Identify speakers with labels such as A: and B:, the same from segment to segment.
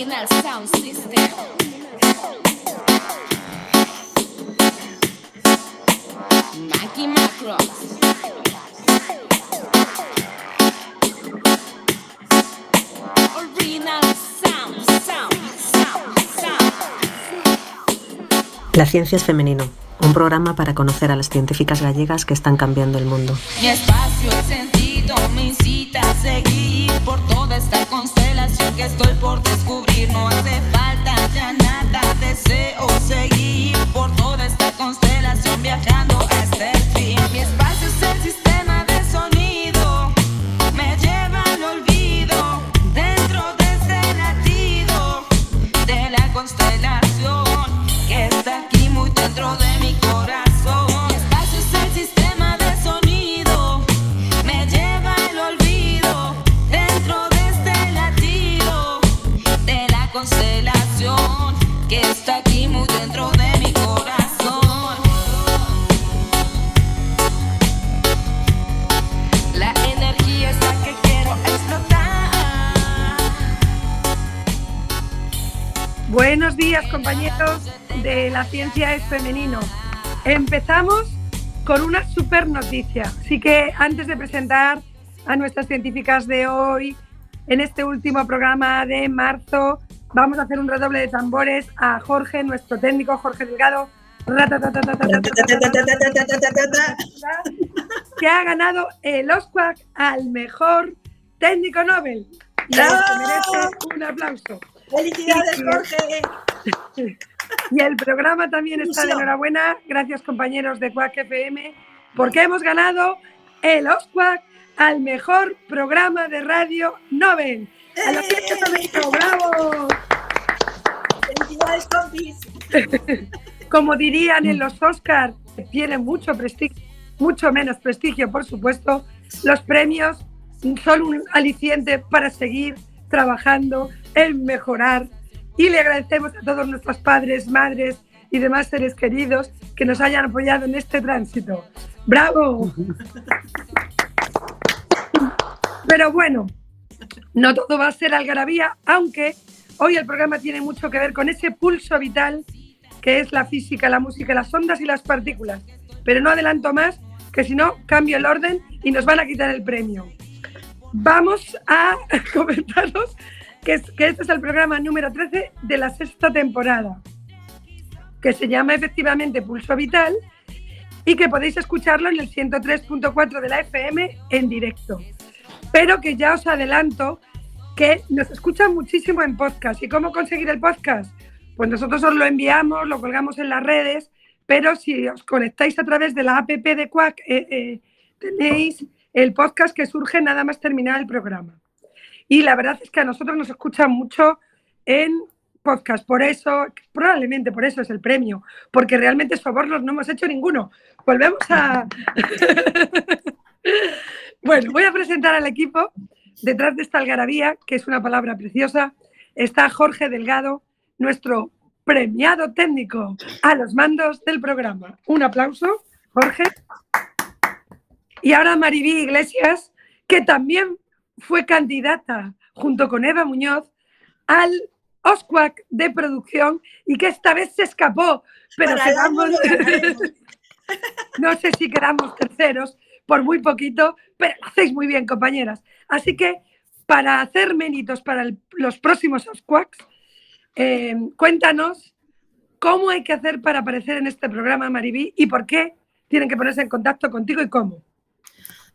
A: Original Sound System. Mackie Macros. Original Sound, Sound, Sound, Sound.
B: La ciencia es femenino, un programa para conocer a las científicas gallegas que están cambiando el mundo.
A: Mi espacio, el sentido me incita a seguir por toda esta que estoy por descubrir. No hace falta ya nada, deseo seguir por toda esta constelación viajando hasta el fin. Mi espacio es el sistema
C: compañeros de La Ciencia es Femenino. Empezamos con una super noticia. Así que antes de presentar a nuestras científicas de hoy, en este último programa de marzo, vamos a hacer un redoble de tambores a Jorge, nuestro técnico Jorge Delgado, que ha ganado el Oscar al mejor técnico Nobel. Y se merece un aplauso.
D: ¡Felicidades. Jorge!
C: Y el programa también está de enhorabuena. Gracias, compañeros de Quack FM, porque hemos ganado el Oscar al mejor programa de radio Nobel. A la fiesta femenino, ¡Bravo!
D: ¡Felicidades, compis!
C: Como dirían en los Oscars, tienen mucho prestigio, mucho menos prestigio, por supuesto, los premios son un aliciente para seguir trabajando en mejorar. Y le agradecemos a todos nuestros padres, madres y demás seres queridos que nos hayan apoyado en este tránsito. ¡Bravo! Pero bueno, no todo va a ser algarabía, aunque hoy el programa tiene mucho que ver con ese pulso vital que es la física, la música, las ondas y las partículas. Pero no adelanto más, que si no, cambio el orden y nos van a quitar el premio. Vamos a comentaros que, es- que este es el programa número 13 de la sexta temporada, que se llama efectivamente Pulso Vital y que podéis escucharlo en el 103.4 de la FM en directo. Pero que ya os adelanto que nos escuchan muchísimo en podcast. ¿Y cómo conseguir el podcast? Pues nosotros os lo enviamos, lo colgamos en las redes, pero si os conectáis a través de la app de Quack, eh, eh, tenéis el podcast que surge nada más terminar el programa. Y la verdad es que a nosotros nos escuchan mucho en podcast, por eso, probablemente por eso es el premio, porque realmente sobornos no hemos hecho ninguno. Volvemos a... bueno, voy a presentar al equipo. Detrás de esta algarabía, que es una palabra preciosa, está Jorge Delgado, nuestro premiado técnico a los mandos del programa. Un aplauso, Jorge. Y ahora Maribí Iglesias, que también fue candidata junto con Eva Muñoz al OSCUAC de producción y que esta vez se escapó, pero
D: Para
C: quedamos, no sé si quedamos terceros por muy poquito, pero lo hacéis muy bien, compañeras. Así que para hacer méritos para el- los próximos OSCUACs, eh, cuéntanos cómo hay que hacer para aparecer en este programa, Maribí, y por qué tienen que ponerse en contacto contigo y cómo.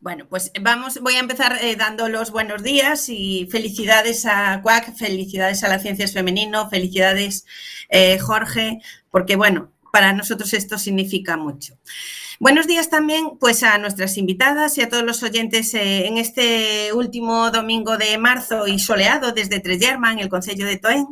D: Bueno, pues vamos, voy a empezar eh, dando los buenos días y felicidades a CUAC, felicidades a la Ciencias Femenino, felicidades eh, Jorge, porque bueno, para nosotros esto significa mucho. Buenos días también pues a nuestras invitadas y a todos los oyentes eh, en este último domingo de marzo y soleado desde Trellerma, en el Concello de Toén.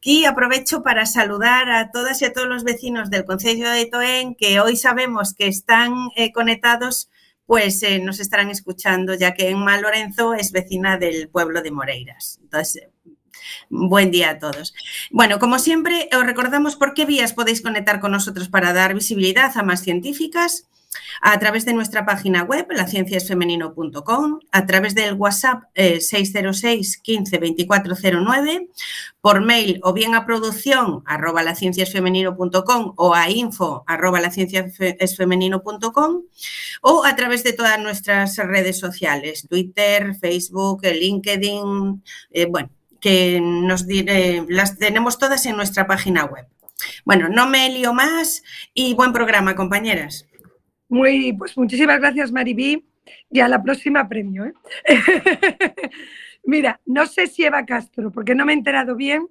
D: Y aprovecho para saludar a todas y a todos los vecinos del Concello de Toén que hoy sabemos que están eh, conectados pues eh, nos estarán escuchando, ya que Emma Lorenzo es vecina del pueblo de Moreiras. Entonces, eh, buen día a todos. Bueno, como siempre, os recordamos por qué vías podéis conectar con nosotros para dar visibilidad a más científicas. A través de nuestra página web, lacienciasfemenino.com, a través del WhatsApp 606 15 2409, por mail o bien a producción arroba lacienciasfemenino.com o a info arroba lacienciasfemenino.com o a través de todas nuestras redes sociales, Twitter, Facebook, LinkedIn, eh, bueno, que nos diré, las tenemos todas en nuestra página web. Bueno, no me lío más y buen programa, compañeras.
C: Muy, pues muchísimas gracias, Maribí. Y a la próxima premio. ¿eh? Mira, no sé si Eva Castro, porque no me he enterado bien,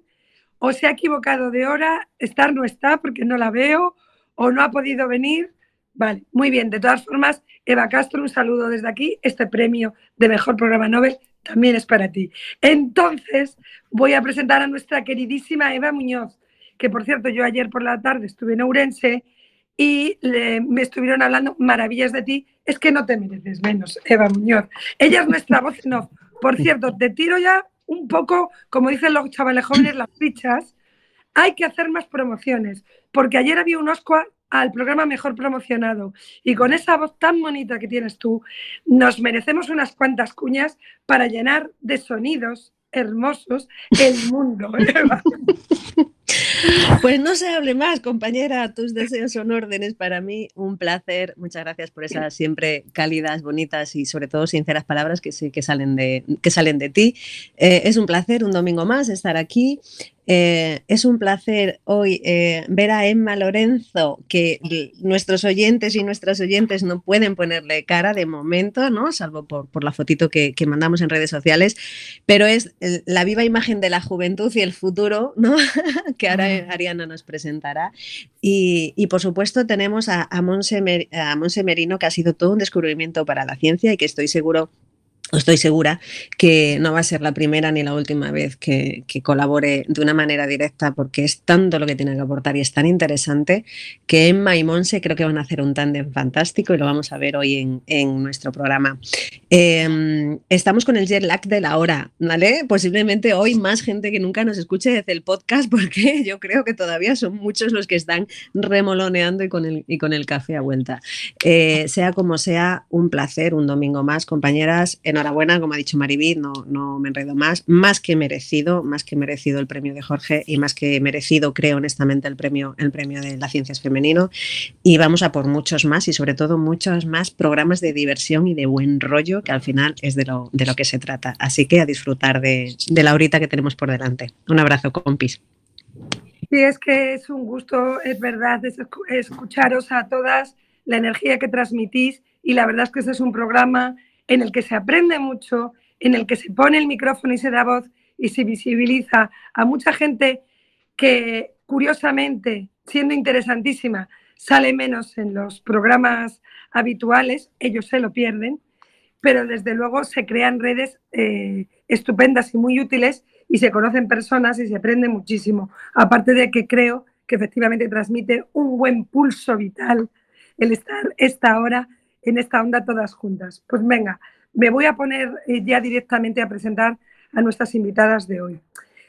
C: o se ha equivocado de hora, estar no está porque no la veo, o no ha podido venir. Vale, muy bien. De todas formas, Eva Castro, un saludo desde aquí. Este premio de Mejor Programa Nobel también es para ti. Entonces, voy a presentar a nuestra queridísima Eva Muñoz, que por cierto, yo ayer por la tarde estuve en Ourense y me estuvieron hablando maravillas de ti. Es que no te mereces menos, Eva Muñoz. Ella es nuestra voz no. Por cierto, te tiro ya un poco, como dicen los chavales jóvenes, las fichas. Hay que hacer más promociones, porque ayer había un Oscar al programa mejor promocionado y con esa voz tan bonita que tienes tú, nos merecemos unas cuantas cuñas para llenar de sonidos hermosos el mundo.
B: Pues no se hable más, compañera. Tus deseos son órdenes para mí. Un placer. Muchas gracias por esas siempre cálidas, bonitas y sobre todo sinceras palabras que que salen de, que salen de ti. Eh, es un placer un domingo más estar aquí. Eh, es un placer hoy eh, ver a Emma Lorenzo, que nuestros oyentes y nuestras oyentes no pueden ponerle cara de momento, ¿no? salvo por, la fotito que, mandamos en redes sociales, pero es la viva imagen de la juventud y el futuro ¿no? que ahora ah. Ariana nos presentará. Y, por supuesto tenemos a, a Monse Merino, que ha sido todo un descubrimiento para la ciencia y que estoy seguro Estoy segura que no va a ser la primera ni la última vez que, colabore de una manera directa porque es tanto lo que tiene que aportar y es tan interesante que Emma y Monse creo que van a hacer un tándem fantástico y lo vamos a ver hoy en, nuestro programa. Em, estamos con el jet lag de la hora, ¿vale? Posiblemente hoy más gente que nunca nos escuche desde el podcast porque yo creo que todavía son muchos los que están remoloneando y con el, y con el café a vuelta. Eh, sea como sea, un placer, un domingo más, compañeras enhorabuena, como ha dicho Maribí, no, no me enredo más, más que merecido, más que merecido el premio de Jorge y más que merecido, creo honestamente, el premio, el premio de las ciencias femenino. Y vamos a por muchos más y sobre todo muchos más programas de diversión y de buen rollo, que al final es de lo, de lo que se trata. Así que a disfrutar de, la horita que tenemos por delante. Un abrazo, compis.
C: Sí, es que es un gusto, es verdad, escucharos a todas, la energía que transmitís y la verdad es que este es un programa en el que se aprende mucho, en el que se pone el micrófono y se da voz y se visibiliza a mucha gente que curiosamente, siendo interesantísima, sale menos en los programas habituales, ellos se lo pierden, pero desde luego se crean redes eh, estupendas y muy útiles y se conocen personas y se aprende muchísimo. Aparte de que creo que efectivamente transmite un buen pulso vital el estar esta hora en esta onda todas juntas. Pues venga, me voy a poner eh, ya directamente a presentar a nuestras invitadas de hoy.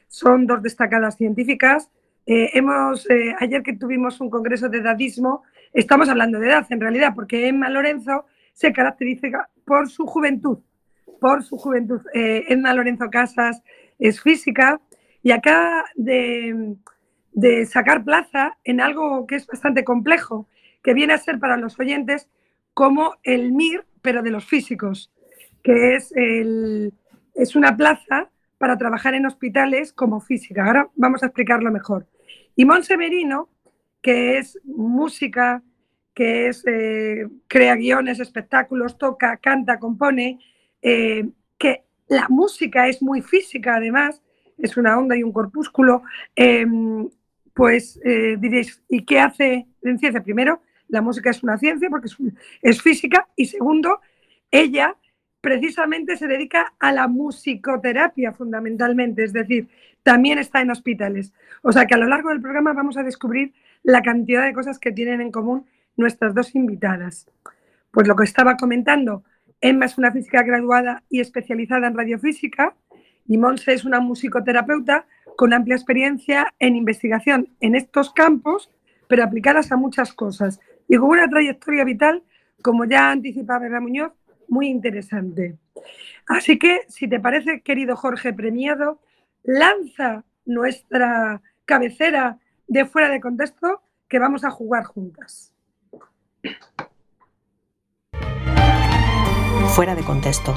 C: Son dos destacadas científicas. Eh, hemos, eh, ayer que tuvimos un congreso de edadismo, estamos hablando de edad en realidad, porque Emma Lorenzo se caracteriza por su juventud, por su juventud. Emma Lorenzo Casas es física y de, de sacar plaza en algo que es bastante complejo, que viene a ser para los oyentes como el MIR, pero de los físicos, que es, es una plaza para trabajar en hospitales como física. Ahora vamos a explicarlo mejor. Y Monseverino, que es música, que es, eh, crea guiones, espectáculos, toca, canta, compone, eh, que la música es muy física además, es una onda y un corpúsculo, em, pues eh, diréis, ¿y qué hace en ciencia? Primero, la música es una ciencia porque es, física y segundo, ella precisamente se dedica a la musicoterapia fundamentalmente, es decir, también está en hospitales. O sea que a lo largo del programa vamos a descubrir la cantidad de cosas que tienen en común nuestras dos invitadas. Pues lo que estaba comentando, Emma es una física graduada y especializada en radiofísica y Monse es una musicoterapeuta con amplia experiencia en investigación en estos campos, pero aplicadas a muchas cosas y con una trayectoria vital como ya anticipaba Eva Muñoz, muy interesante. Así que, si te parece, querido Jorge Premiado, lanza nuestra cabecera de fuera de contexto que vamos a jugar juntas.
E: Fuera de contexto.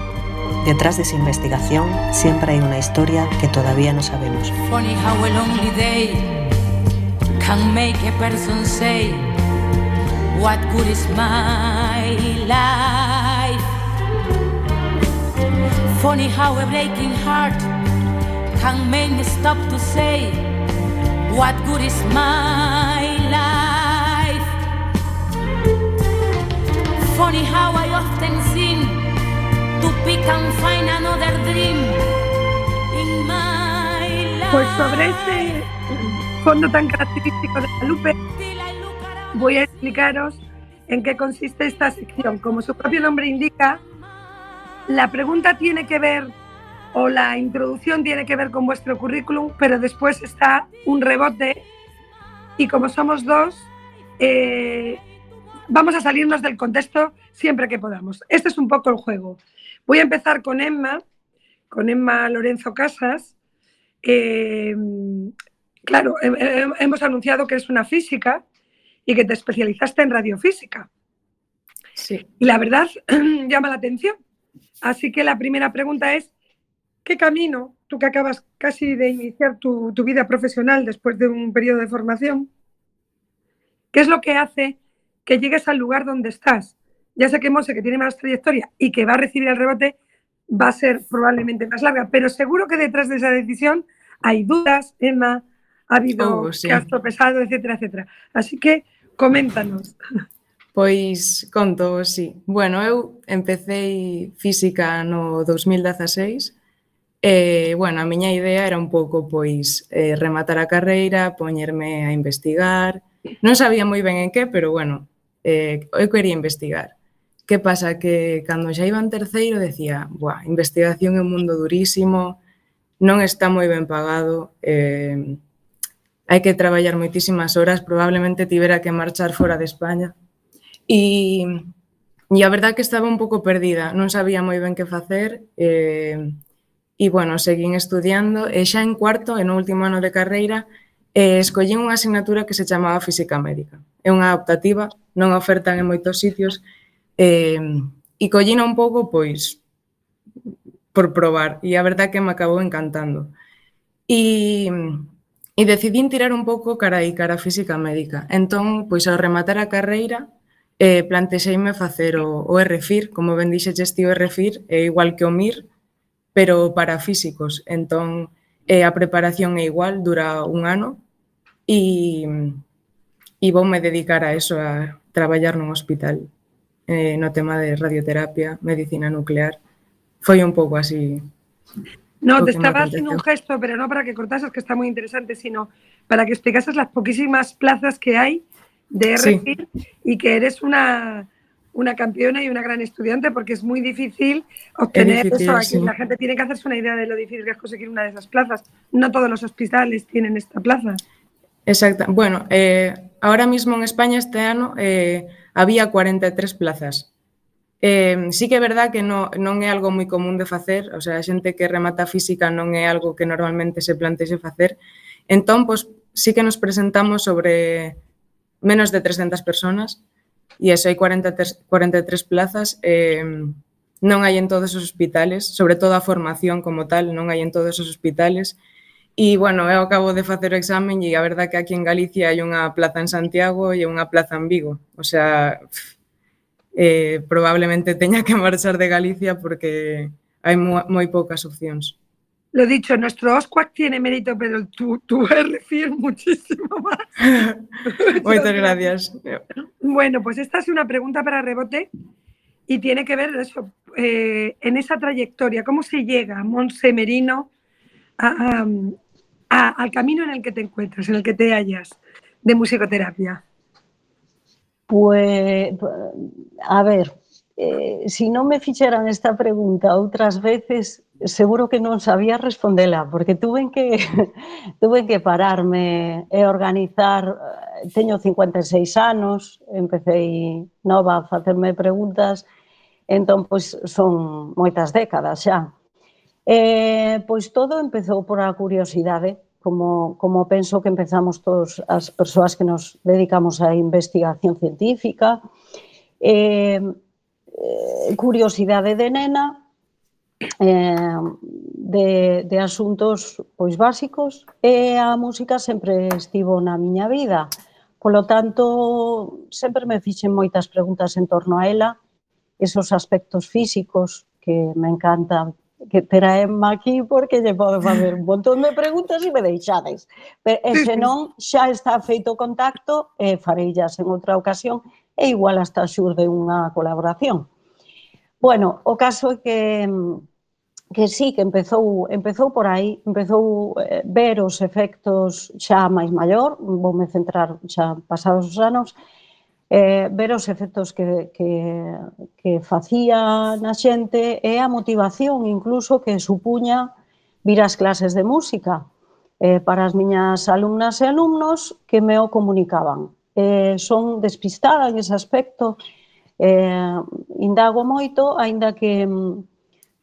E: Detrás de esa investigación siempre hay una historia que todavía no sabemos.
A: Funny how a lonely day can make a person say, What good is my life? Funny how a breaking heart can make me stop to say, What good is my life? Funny how I often seem to pick and find another dream in my life.
C: Pues sobre ese fondo tan característico de Lupe, voy a explicaros en qué consiste esta sección. Como su propio nombre indica, la pregunta tiene que ver o la introducción tiene que ver con vuestro currículum, pero después está un rebote y como somos dos, eh, vamos a salirnos del contexto siempre que podamos. Este es un poco el juego. Voy a empezar con Emma, con Emma Lorenzo Casas. Eh, claro, he- he- hemos anunciado que es una física y que te especializaste en radiofísica.
F: Sí.
C: Y la verdad llama la atención. Así que la primera pregunta es, ¿qué camino, tú que acabas casi de iniciar tu, tu vida profesional después de un periodo de formación, qué es lo que hace que llegues al lugar donde estás? Ya sé que Monse, que tiene más trayectoria y que va a recibir el rebote, va a ser probablemente más larga, pero seguro que detrás de esa decisión hay dudas, Emma, ha habido
F: Oh, sí.
C: que has tropezado, etcétera, etcétera. Así que Coméntanos.
F: Pois conto, sí. Bueno, eu empecé física no 2016 e, bueno, a miña idea era un pouco, pois, eh, rematar a carreira, poñerme a investigar. Non sabía moi ben en que, pero, bueno, eh, eu quería investigar. Que pasa? Que cando xa iba en terceiro decía, buah, investigación é un mundo durísimo, non está moi ben pagado, eh, hai que traballar moitísimas horas, probablemente tivera que marchar fora de España. E, e a verdad que estaba un pouco perdida, non sabía moi ben que facer, eh, e bueno, seguín estudiando, eh, e xa en cuarto, en último ano de carreira, eh, escollín unha asignatura que se chamaba Física Médica. É unha optativa, non ofertan en moitos sitios, eh, e collina un pouco, pois, por probar, e a verdad que me acabou encantando. E, E decidín tirar un pouco cara aí, cara a física médica. Entón, pois ao rematar a carreira, eh, plantexeime facer o, o RFIR, como ben dixeches ti o RFIR, é igual que o MIR, pero para físicos. Entón, eh, a preparación é igual, dura un ano, e, e voume dedicar a eso, a traballar nun hospital, eh, no tema de radioterapia, medicina nuclear. Foi un pouco así
C: No, te estaba haciendo un gesto, pero no para que cortases, que está muy interesante, sino para que explicases las poquísimas plazas que hay de
F: Sí.
C: RFIR y que eres una, una campeona y una gran estudiante, porque es muy difícil obtener
F: difícil,
C: eso. Aquí
F: sí.
C: La gente tiene que hacerse una idea de lo difícil que es conseguir una de esas plazas. No todos los hospitales tienen esta plaza.
F: Exacto. Bueno, eh, ahora mismo en España este ano eh, había 43 plazas. Eh, sí que é verdad que no, non é algo moi común de facer, o sea, a xente que remata física non é algo que normalmente se plantexe facer. Entón, pois, sí que nos presentamos sobre menos de 300 personas e eso hai 43, 43 plazas eh, non hai en todos os hospitales, sobre todo a formación como tal, non hai en todos os hospitales. E, bueno, eu acabo de facer o examen e a verdad que aquí en Galicia hai unha plaza en Santiago e unha plaza en Vigo. O sea, pff, eh, probablemente teña que marchar de Galicia porque hai moi, moi poucas opcións.
C: Lo dicho, nuestro OSCUAC tiene mérito, pero tu, tu RFIR muchísimo más.
F: Moitas gracias.
C: Bueno, pues esta es una pregunta para rebote y tiene que ver eso, eh, en esa trayectoria, ¿cómo se llega, Monse Merino, a- a- a- al camino en el que te encuentras, en el que te hallas de musicoterapia?
G: Pues, a ver, eh, si non me fixeran esta pregunta outras veces, seguro que non sabía respondela, porque tuve que tuve que pararme e organizar. Teño 56 anos, empecé nova a facerme preguntas, entón, pois, son moitas décadas xa. Eh, pois todo empezou por a curiosidade, ¿eh? como, como penso que empezamos todos as persoas que nos dedicamos á investigación científica, eh, eh, curiosidade de nena, eh, de, de asuntos pois básicos, e a música sempre estivo na miña vida. Polo tanto, sempre me fixen moitas preguntas en torno a ela, esos aspectos físicos que me encantan que traenme aquí porque lle pode facer un montón de preguntas e me deixades. Pero, e senón, xa está feito o contacto, e farellas en outra ocasión, e igual hasta xurde unha colaboración. Bueno, o caso é que que sí, que empezou, empezou por aí, empezou eh, ver os efectos xa máis maior, voume centrar xa pasados os anos, eh, ver os efectos que, que, que facía na xente e a motivación incluso que supuña vir ás clases de música eh, para as miñas alumnas e alumnos que me o comunicaban. Eh, son despistada en ese aspecto, eh, indago moito, aínda que mm,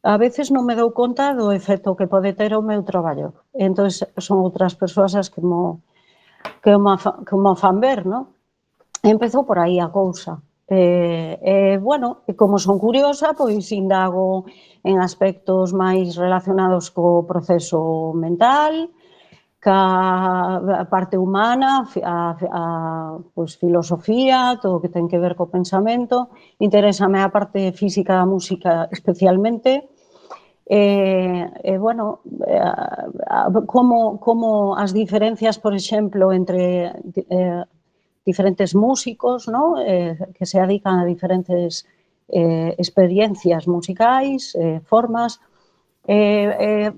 G: a veces non me dou conta do efecto que pode ter o meu traballo. Entón, son outras persoas as que mo, que mo, que mo fan ver, non? Empezou por aí a cousa. E, eh, eh, bueno, como son curiosa, pois indago en aspectos máis relacionados co proceso mental, ca parte humana, a, a pois, filosofía, todo o que ten que ver co pensamento. Interésame a parte física da música especialmente. Eh, e, eh, eh, bueno, eh, como, como as diferencias, por exemplo, entre eh, diferentes músicos ¿no? eh, que se dedican a diferentes eh, experiencias musicais, eh, formas. Eh, eh,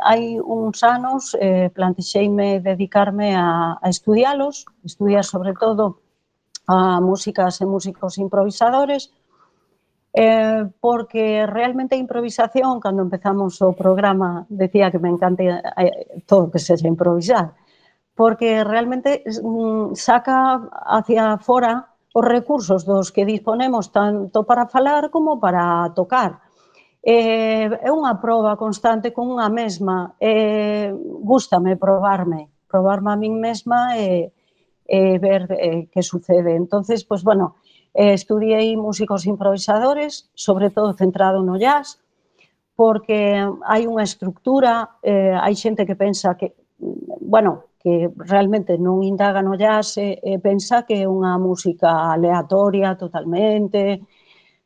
G: hai uns anos eh, plantexeime dedicarme a, a estudialos, estudiar sobre todo a músicas e músicos improvisadores, eh, porque realmente a improvisación, cando empezamos o programa, decía que me encanta eh, todo que sexa improvisar, porque realmente mm, saca hacia fora os recursos dos que disponemos tanto para falar como para tocar. Eh, é unha proba constante con unha mesma. Eh, gústame probarme, probarme a min mesma e, e ver eh, que sucede. Entonces, pues bueno, eh, estudiei músicos improvisadores, sobre todo centrado no jazz, porque hai unha estructura, eh, hai xente que pensa que, mm, bueno, que realmente non indaga no jazz e, e pensa que é unha música aleatoria totalmente,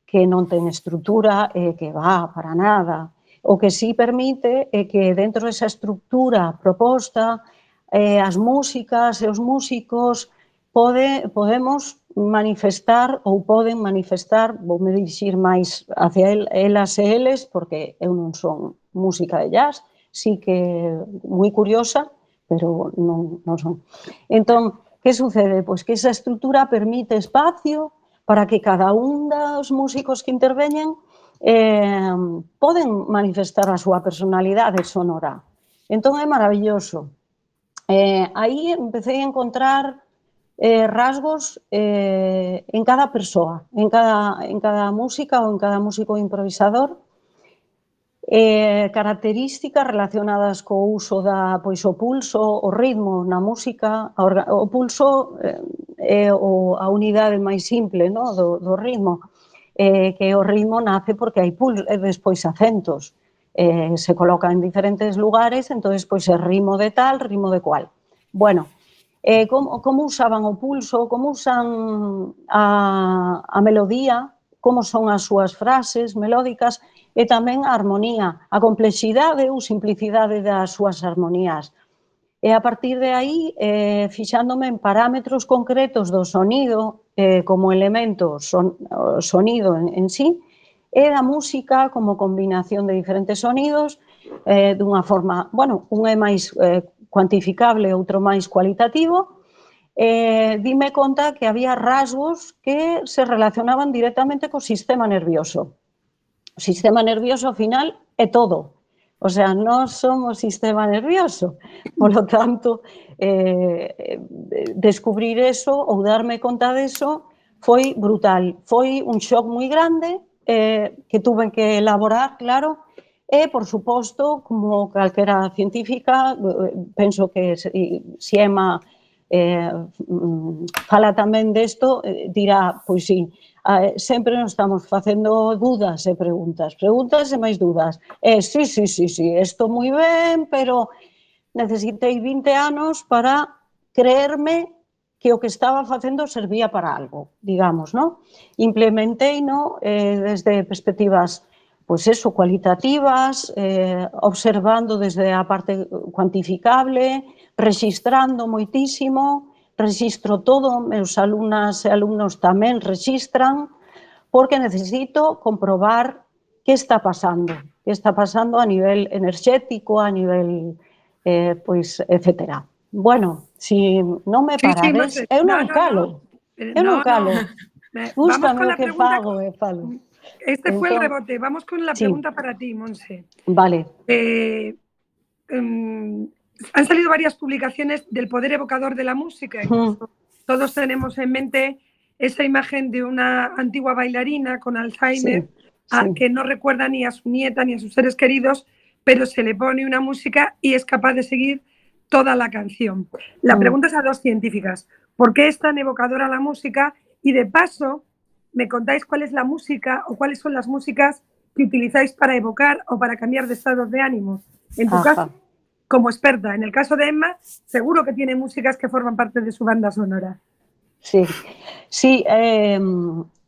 G: que non ten estrutura e que va para nada. O que sí permite é que dentro desa estrutura proposta eh, as músicas e os músicos pode, podemos manifestar ou poden manifestar, vou me dirixir máis hacia el, elas e eles, porque eu non son música de jazz, sí que moi curiosa, pero non, non son. Entón, que sucede? Pois que esa estrutura permite espacio para que cada un dos músicos que interveñen eh, poden manifestar a súa personalidade sonora. Entón é maravilloso. Eh, aí empecé a encontrar eh, rasgos eh, en cada persoa, en cada, en cada música ou en cada músico improvisador, eh, características relacionadas co uso da pois o pulso, o ritmo na música, o pulso eh, é o, a unidade máis simple no? do, do ritmo, eh, que o ritmo nace porque hai pulso, e despois acentos, eh, se coloca en diferentes lugares, entonces pois é ritmo de tal, ritmo de cual. Bueno, eh, como, como usaban o pulso, como usan a, a melodía, como son as súas frases melódicas e tamén a armonía, a complexidade ou simplicidade das súas armonías. E a partir de aí, eh, fixándome en parámetros concretos do sonido eh, como elemento son, sonido en, en sí, e da música como combinación de diferentes sonidos eh, dunha forma, bueno, un é máis eh, cuantificable, outro máis cualitativo, eh, dime conta que había rasgos que se relacionaban directamente co sistema nervioso. O sistema nervioso, ao final, é todo. O sea, non somos sistema nervioso. Por lo tanto, eh, descubrir eso ou darme conta deso foi brutal. Foi un shock moi grande eh, que tuve que elaborar, claro, E, por suposto, como calquera científica, penso que si Ema eh, mm, fala tamén desto, eh, dirá, pois sí, Ah, eh, sempre nos estamos facendo dudas e preguntas, preguntas e máis dudas. E sí, sí, sí, sí, isto moi ben, pero necesitei 20 anos para creerme que o que estaba facendo servía para algo, digamos, ¿no? Implementei, ¿no? Eh, desde perspectivas pues eso, cualitativas, eh, observando desde a parte cuantificable, registrando moitísimo, registro todo, meus alumnas e alumnos tamén registran, porque necesito comprobar que está pasando, que está pasando a nivel enerxético, a nivel, eh, pois, etcétera. Bueno, si non me parades, sí, sí, eu non no, calo, no, no. eu non calo. No, no. Gústame o que fago e falo.
C: Este fue el rebote. Vamos con la pregunta para ti, Monse.
G: Vale.
C: Eh, em, han salido varias publicaciones del poder evocador de la música. Todos tenemos en mente esa imagen de una antigua bailarina con Alzheimer que no recuerda ni a su nieta ni a sus seres queridos, pero se le pone una música y es capaz de seguir toda la canción. La mm. pregunta es a dos científicas. ¿Por qué es tan evocadora la música? Y de paso, me contáis cuál es la música o cuáles son las músicas que utilizáis para evocar o para cambiar de estados de ánimo. En tu caso, como experta. En el caso de Emma, seguro que tiene músicas que forman parte de su banda sonora.
G: Sí, sí. Eh,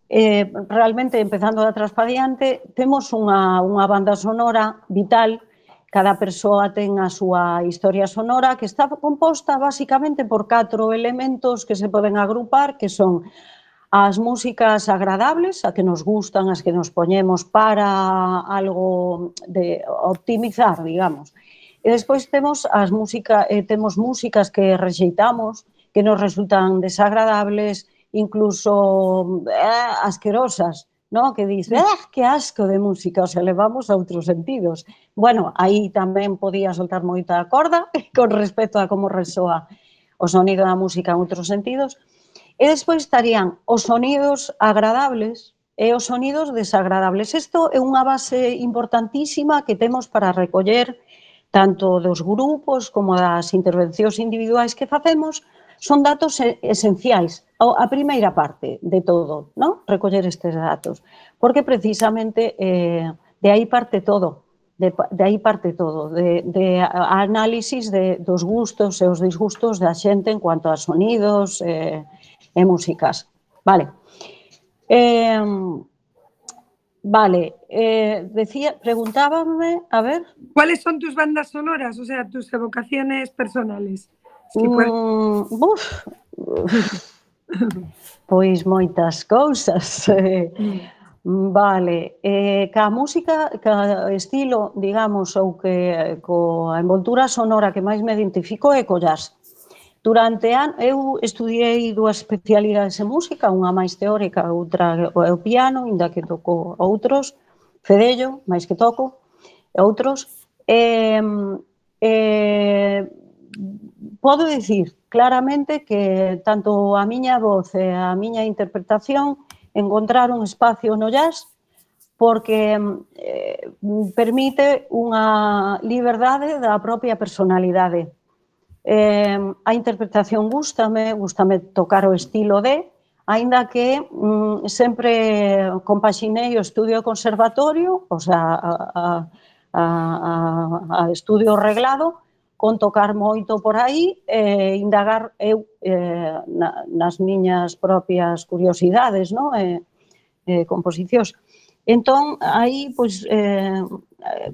G: eh, realmente, empezando de atrás para diante, temos unha, unha banda sonora vital cada persoa ten a súa historia sonora que está composta basicamente por catro elementos que se poden agrupar, que son as músicas agradables, a que nos gustan, as que nos poñemos para algo de optimizar, digamos. E despois temos as música, eh, temos músicas que rexeitamos, que nos resultan desagradables, incluso eh, asquerosas, no? que dis, eh, que asco de música, o sea, levamos a outros sentidos. Bueno, aí tamén podía soltar moita corda con respecto a como resoa o sonido da música en outros sentidos. E despois estarían os sonidos agradables, e os sonidos desagradables. Isto é unha base importantísima que temos para recoller tanto dos grupos como das intervencións individuais que facemos, son datos esenciais, a primeira parte de todo, non? recoller estes datos, porque precisamente eh, de aí parte todo, de, de aí parte todo, de, de análisis de, dos gustos e os disgustos da xente en cuanto a sonidos eh, e músicas. Vale. Eh, Vale, eh, decía, preguntábame, a ver.
C: ¿Cuáles son tus bandas sonoras, o sea, tus evocaciones personales?
G: Si mm, uf. pois moitas cousas. Mm. Vale, eh, ca música, ca estilo, digamos, ou que eh, coa envoltura sonora que máis me identifico é co jazz. Durante an, eu estudiei dúas especialidades en música, unha máis teórica, outra é o piano, inda que toco outros, fedello, máis que toco, outros. E, e, eh, podo dicir claramente que tanto a miña voz e a miña interpretación encontraron espacio no jazz porque eh, permite unha liberdade da propia personalidade. Eh, a interpretación gustame, gustame tocar o estilo de, aínda que mm, sempre compaxinei o estudio conservatorio, o sea, a, a, a, a estudio reglado, con tocar moito por aí e eh, indagar eu eh, na, nas miñas propias curiosidades, no? eh, eh, composicións. Entón, aí, pois, eh, eh,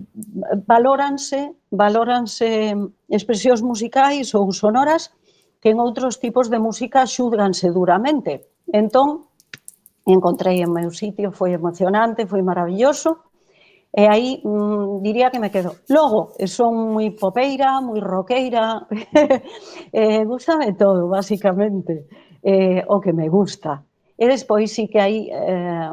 G: valóranse, valóranse expresións musicais ou sonoras que en outros tipos de música xudganse duramente. Entón, encontrei en meu sitio, foi emocionante, foi maravilloso, e aí mm, diría que me quedo. Logo, son moi popeira, moi roqueira, eh, gustame todo, basicamente, eh, o que me gusta. E despois sí que hai eh,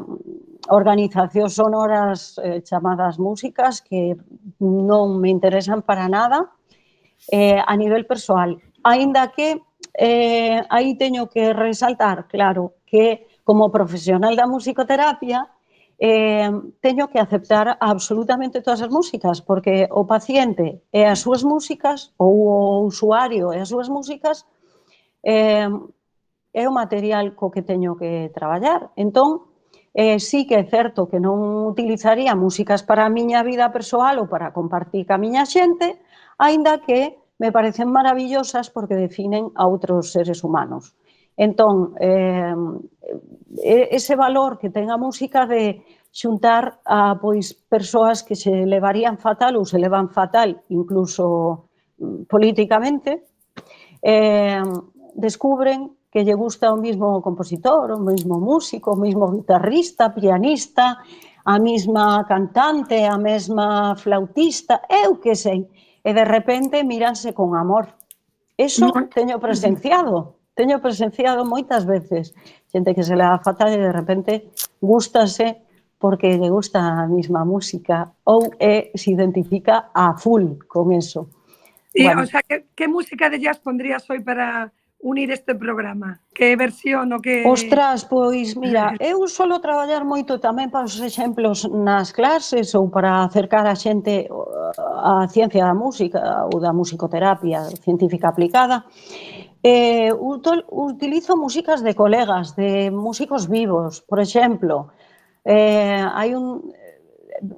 G: organizacións sonoras eh, chamadas músicas que non me interesan para nada eh, a nivel persoal. Ainda que eh, aí teño que resaltar, claro, que como profesional da musicoterapia eh, teño que aceptar absolutamente todas as músicas, porque o paciente e as súas músicas, ou o usuario e as súas músicas, eh, é o material co que teño que traballar. Entón, eh, sí que é certo que non utilizaría músicas para a miña vida persoal ou para compartir ca miña xente, aínda que me parecen maravillosas porque definen a outros seres humanos. Entón, eh, ese valor que ten a música de xuntar a pois persoas que se levarían fatal ou se levan fatal incluso mm, políticamente, eh, descubren que lle gusta o mismo compositor, o mismo músico, o mismo guitarrista, pianista, a mesma cantante, a mesma flautista, eu que sei. E de repente míranse con amor. Eso teño presenciado, teño presenciado moitas veces. Xente que se le dá fatal e de repente gústase porque lle gusta a mesma música ou é, se identifica a full con eso.
C: Sí, bueno. o sea, que, que música de jazz pondrías hoy para unir este programa? Que versión o que...
G: Ostras, pois, mira, eu solo traballar moito tamén para os exemplos nas clases ou para acercar a xente á ciencia da música ou da musicoterapia científica aplicada. Eh, utilizo músicas de colegas, de músicos vivos, por exemplo. Eh, hai un,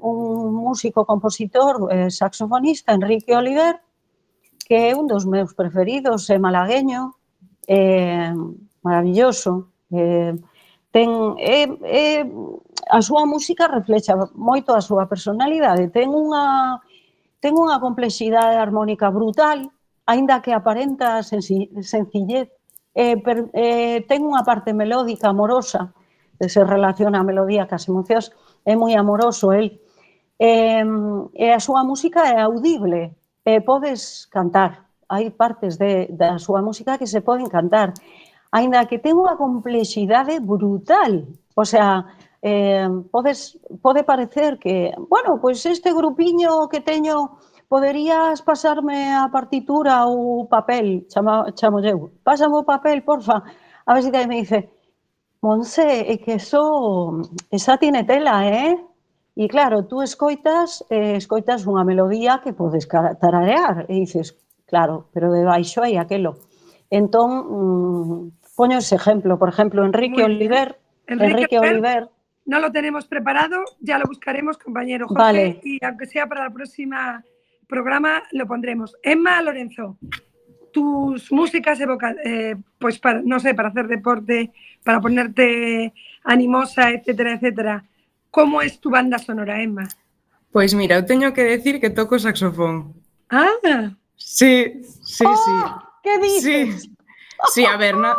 G: un músico compositor eh, saxofonista, Enrique Oliver, que é un dos meus preferidos, é malagueño, eh, maravilloso. Eh, ten, é, é, a súa música reflexa moito a súa personalidade. Ten unha, ten unha complexidade harmónica brutal, aínda que aparenta sencillez. Eh, per, eh, ten unha parte melódica amorosa, que se relaciona a melodía cas emocións, é moi amoroso el. Eh, e a súa música é audible, e podes cantar, hai partes de, da súa música que se poden cantar, aínda que ten unha complexidade brutal. O sea, eh, podes, pode parecer que, bueno, pois este grupiño que teño poderías pasarme a partitura ou papel, chama, chamo eu, pásame o papel, porfa, a ver se si me dice, Monse, é que eso, esa tiene tela, eh? E claro, tú escoitas, eh, escoitas unha melodía que podes tararear e dices, claro, pero de baixo hai aquelo. Entón, mm, poño ese exemplo, por exemplo, Enrique Oliver, Enrique, Enrique Oliver,
C: no lo tenemos preparado, ya lo buscaremos, compañero José, vale. y aunque sea para la próxima programa lo pondremos. Emma Lorenzo, tus músicas evocan, eh, pues para, no sé, para hacer deporte, para ponerte animosa, etcétera, etcétera. ¿Cómo es tu banda sonora, Emma?
F: Pois mira, eu teño que decir que toco saxofón.
C: Ah.
F: Sí, sí,
G: oh,
F: sí.
G: Que dices?
F: Sí, sí a ver, na,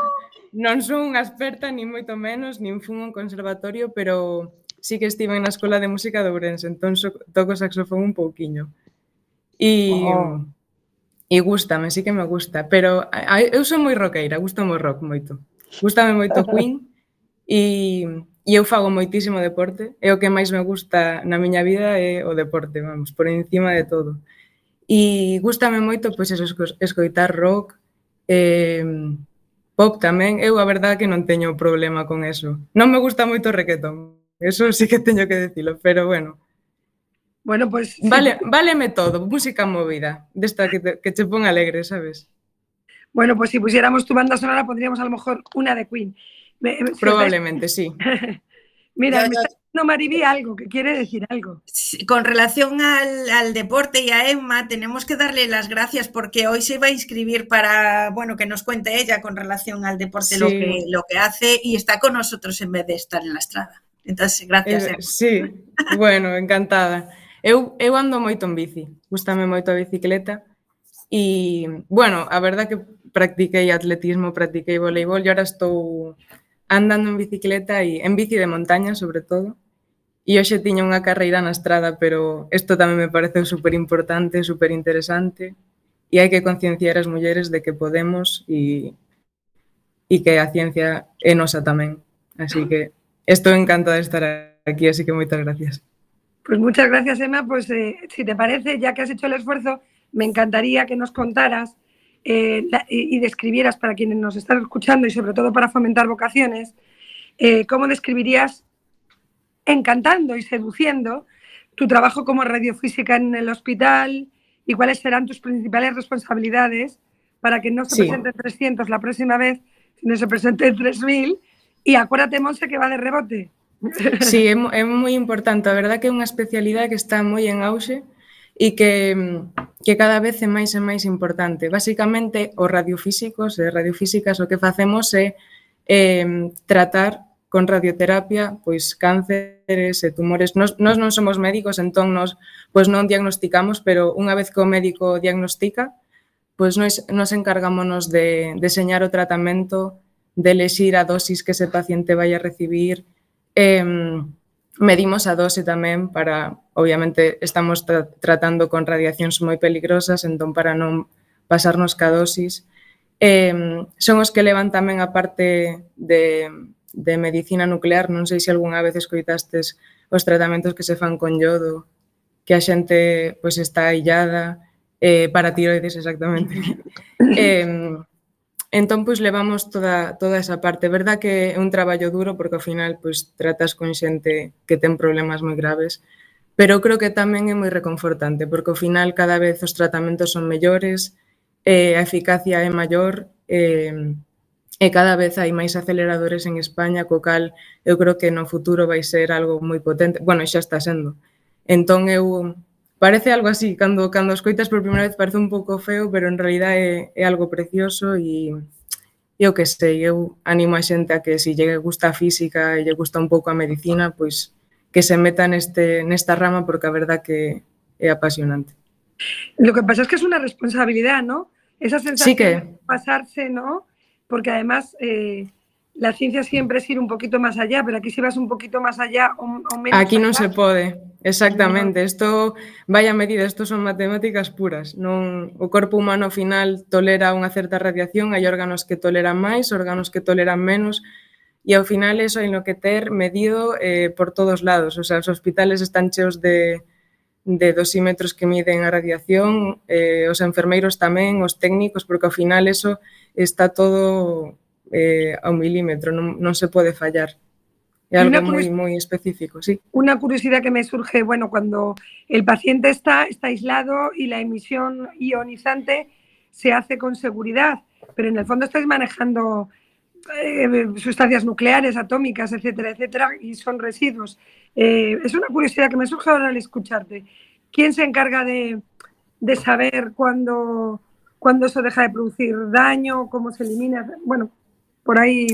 F: non son unha experta, nin moito menos, nin fun un conservatorio, pero sí que estive na Escola de Música de Ourense, entón so, toco saxofón un pouquiño. E... Oh. E gustame, sí que me gusta, pero a, eu son moi roqueira, gusto moi rock moito. Gústame moito Queen e, e eu fago moitísimo deporte. E o que máis me gusta na miña vida é o deporte, vamos, por encima de todo. E gustame moito pois eso, escoitar rock, eh, pop tamén. Eu a verdade que non teño problema con eso. Non me gusta moito o reggaeton. Eso sí que teño que decirlo, pero bueno.
C: Bueno, pois... Pues,
F: vale, sí. Váleme todo, música movida, desta que te, que che pon alegre, sabes?
C: Bueno, pues si pusiéramos tu banda sonora pondríamos a lo mejor una de Queen.
F: Me, me, Probablemente, sí.
C: Mira, ya, me está diciendo Mariví algo, que quiere decir algo.
D: Con relación al, al, deporte y a Emma, tenemos que darle las gracias porque hoy se va a inscribir para, bueno, que nos cuente ella con relación al deporte sí. lo, que, lo que hace y está con nosotros en vez de estar en la estrada. Entonces, gracias.
F: Eh, sí, bueno, encantada. Eu, eu ando moito en bici, gustame moito a bicicleta e, bueno, a verdad que practiquei atletismo, practiquei voleibol e ahora estou andando en bicicleta e en bici de montaña, sobre todo. E hoxe tiña unha carreira na estrada, pero isto tamén me parece super importante, super interesante. E hai que concienciar as mulleres de que podemos e, e que a ciencia é nosa tamén. Así que estou encantada de estar aquí, así que moitas gracias.
C: Pues muchas gracias, Emma. Pues eh, si te parece, ya que has hecho el esfuerzo, me encantaría que nos contaras eh, la, y describieras para quienes nos están escuchando y sobre todo para fomentar vocaciones, eh, cómo describirías encantando y seduciendo tu trabajo como radiofísica en el hospital y cuáles serán tus principales responsabilidades para que no se sí. presenten 300 la próxima vez, sino se presenten 3000. Y acuérdate, Monse, que va de rebote.
F: Sí, é moi importante. A verdad que é unha especialidade que está moi en auxe e que, que cada vez é máis e máis importante. Básicamente, os radiofísicos e radiofísicas o que facemos é eh, tratar con radioterapia, pois cánceres e tumores. Nos, nos non somos médicos, entón nos pois non diagnosticamos, pero unha vez que o médico diagnostica, pois nos, nos encargámonos de deseñar o tratamento, de lexir a dosis que ese paciente vai a recibir. Eh, medimos a dose tamén para obviamente estamos tra tratando con radiacións moi peligrosas, entón para non pasarnos ca dosis. Eh, son os que levan tamén a parte de, de medicina nuclear, non sei se algunha vez escoitastes os tratamentos que se fan con yodo, que a xente pois está aillada, eh, para tiroides exactamente. eh, entón, pois, levamos toda, toda esa parte. Verdad que é un traballo duro porque ao final pois, tratas con xente que ten problemas moi graves, Pero creo que tamén é moi reconfortante, porque ao final cada vez os tratamentos son mellores, eh, a eficacia é maior, eh, e cada vez hai máis aceleradores en España, co cal eu creo que no futuro vai ser algo moi potente. Bueno, xa está sendo. Entón eu parece algo así, cando, cando escoitas por primeira vez parece un pouco feo, pero en realidad é, é algo precioso e e o que sei, eu animo a xente a que se lle gusta a física e lle gusta un pouco a medicina, pois que se meta neste, nesta rama porque a verdad que é apasionante.
C: Lo que pasa es que es una responsabilidad, ¿no? Esa sensación
F: sí que...
C: de pasarse, ¿no? Porque además eh, la ciencia siempre es ir un poquito más allá, pero aquí si vas un poquito más allá o, o menos.
F: Aquí non se pode, exactamente. Isto, vaya medida, isto son matemáticas puras. Non, o corpo humano ao final tolera unha certa radiación, hai órganos que toleran máis, órganos que toleran menos, y ao final eso hai no que ter medido eh, por todos lados. O sea, os hospitales están cheos de, de dosímetros que miden a radiación, eh, os enfermeiros tamén, os técnicos, porque ao final eso está todo eh, a un milímetro, non, non se pode fallar. É algo muy, muy específico, sí.
C: Una curiosidad que me surge, bueno, cuando el paciente está, está aislado y la emisión ionizante se hace con seguridad, pero en el fondo estáis manejando eh, sustancias nucleares, atómicas, etcétera, etcétera, y son residuos. Eh, es una curiosidad que me surge ahora al escucharte. ¿Quién se encarga de, de saber cuándo, cuándo eso deja de producir daño, cómo se elimina? Bueno, por aí...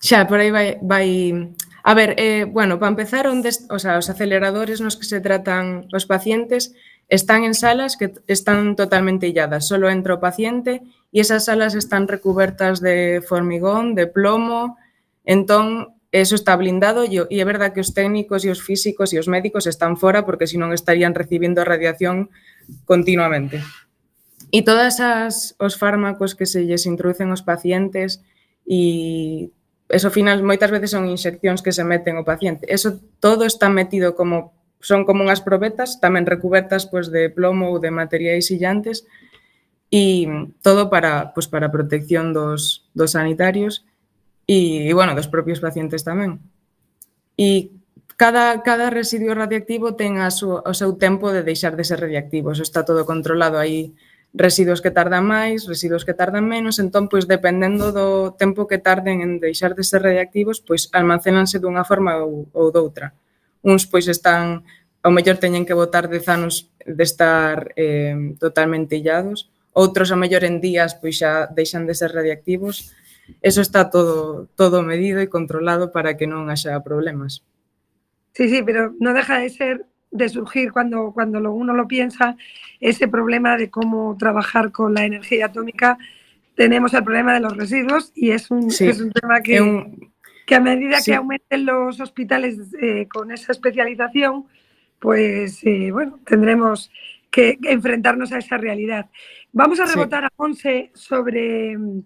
F: Xa, por aí vai, vai... A ver, eh, bueno, para empezar, onde, o sea, os aceleradores nos que se tratan os pacientes están en salas que están totalmente illadas, solo entra paciente e esas salas están recubertas de formigón, de plomo, entón eso está blindado e, e é verdad que os técnicos e os físicos e os médicos están fora porque senón estarían recibindo a radiación continuamente. E todas as, os fármacos que se lles introducen aos pacientes e eso final moitas veces son inxeccións que se meten ao paciente. Eso todo está metido como son como unhas probetas, tamén recubertas pois de plomo ou de materiais illantes, e todo para, pues, para a protección dos, dos sanitarios e, e, bueno, dos propios pacientes tamén. E cada, cada residuo radioactivo ten a súa, o seu tempo de deixar de ser radioactivo, eso está todo controlado aí residuos que tardan máis, residuos que tardan menos, entón, pois, dependendo do tempo que tarden en deixar de ser radioactivos, pois, almacenanse dunha forma ou, ou doutra. Uns, pois, están, ao mellor teñen que botar dez anos de estar eh, totalmente illados, outros, ao mellor, en días, pois, xa deixan de ser radiactivos. Eso está todo, todo medido e controlado para que non haxa problemas.
C: Sí, sí, pero no deja de ser de surgir cuando, cuando uno lo piensa, ese problema de cómo trabajar con la energía atómica. Tenemos el problema de los residuos y es un,
F: sí,
C: es un tema que,
F: un,
C: que a medida sí. que aumenten los hospitales eh, con esa especialización, pues eh, bueno, tendremos que enfrentarnos a esa realidad. Vamos a rebotar sí. a Monse sobre mm,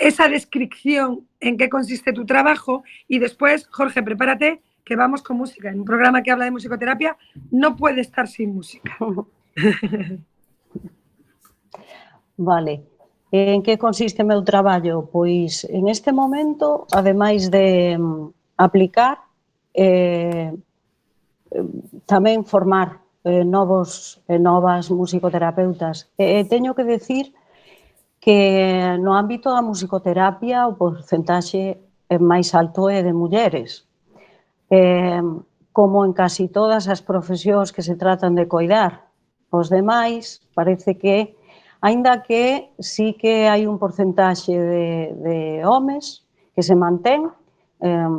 C: esa descripción en qué consiste tu trabajo y después, Jorge, prepárate que vamos con música. En un programa que habla de musicoterapia no puede estar sin música.
G: vale. En que consiste o meu traballo? Pois en este momento, ademais de mm, aplicar, eh, tamén formar eh, novos e eh, novas musicoterapeutas. E, eh, teño que decir que no ámbito da musicoterapia o porcentaxe é máis alto é de mulleres. Eh, como en casi todas as profesións que se tratan de coidar. Os demais parece que, aínda que sí que hai un porcentaxe de, de homes que se mantén, eh,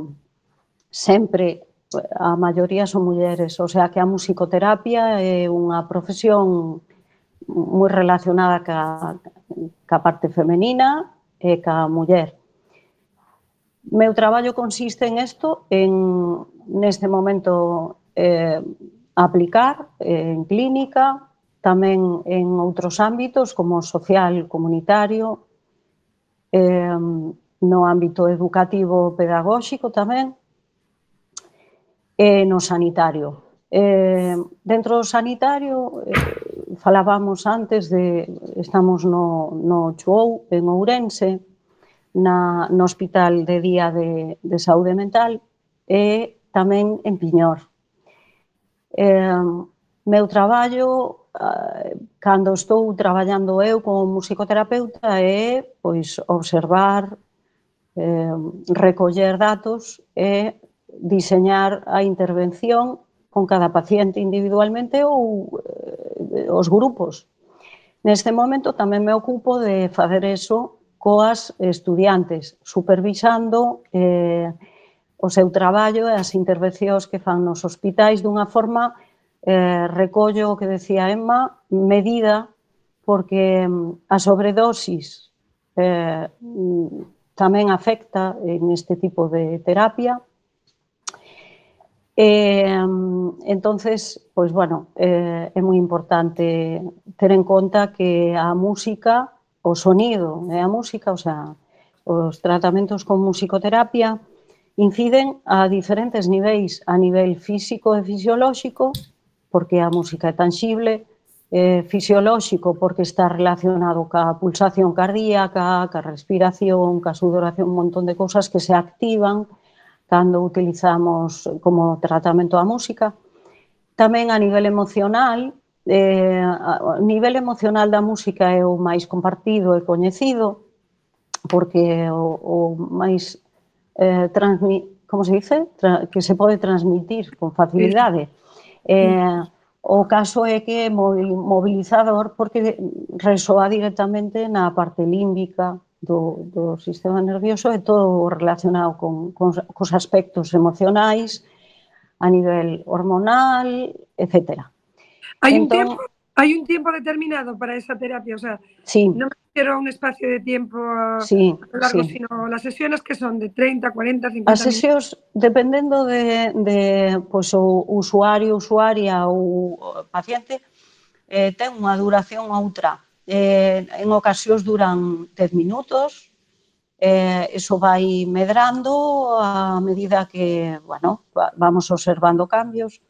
G: sempre a maioría son mulleres, o sea que a musicoterapia é unha profesión moi relacionada ca, ca parte femenina e ca muller. Meu traballo consiste en isto, en neste momento eh, aplicar eh, en clínica, tamén en outros ámbitos como social, comunitario, eh, no ámbito educativo pedagóxico tamén, e no sanitario. Eh, dentro do sanitario, eh, falábamos antes de, estamos no, no Chuou, en Ourense, na, no Hospital de Día de, de Saúde Mental e tamén en Piñor. Eh, meu traballo, eh, cando estou traballando eu como musicoterapeuta, é pois, observar, eh, recoller datos e diseñar a intervención con cada paciente individualmente ou eh, os grupos. Neste momento tamén me ocupo de facer eso coas estudiantes, supervisando eh, o seu traballo e as intervencións que fan nos hospitais dunha forma eh, recollo o que decía Emma, medida, porque mm, a sobredosis eh, mm, tamén afecta en este tipo de terapia, Eh, entonces, pois, bueno, eh, é moi importante ter en conta que a música, o sonido e a música, o sea, os tratamentos con musicoterapia inciden a diferentes niveis, a nivel físico e fisiolóxico, porque a música é tangible, eh, fisiolóxico, porque está relacionado ca pulsación cardíaca, ca respiración, ca sudoración, un montón de cousas que se activan cando utilizamos como tratamento a música. Tamén a nivel emocional, eh, a nivel emocional da música é o máis compartido e coñecido, porque o, o máis eh, transmi, como se dice, Tra, que se pode transmitir con facilidade. Eh, o caso é que é movilizador porque resoa directamente na parte límbica, do, do sistema nervioso é todo relacionado con, con, cos aspectos emocionais, a nivel hormonal, etc.
C: Hai entón, un tempo hai un tiempo determinado para esa terapia, o sea,
G: sí.
C: non quero un espacio de tiempo
G: sí,
C: largo,
G: sí.
C: sino las sesiones que son de 30, 40, 50
G: As sesións, dependendo de, de pues, o usuario, usuaria ou paciente, eh, ten unha duración outra eh, en ocasións duran 10 minutos, eh, eso vai medrando a medida que, bueno, vamos observando cambios,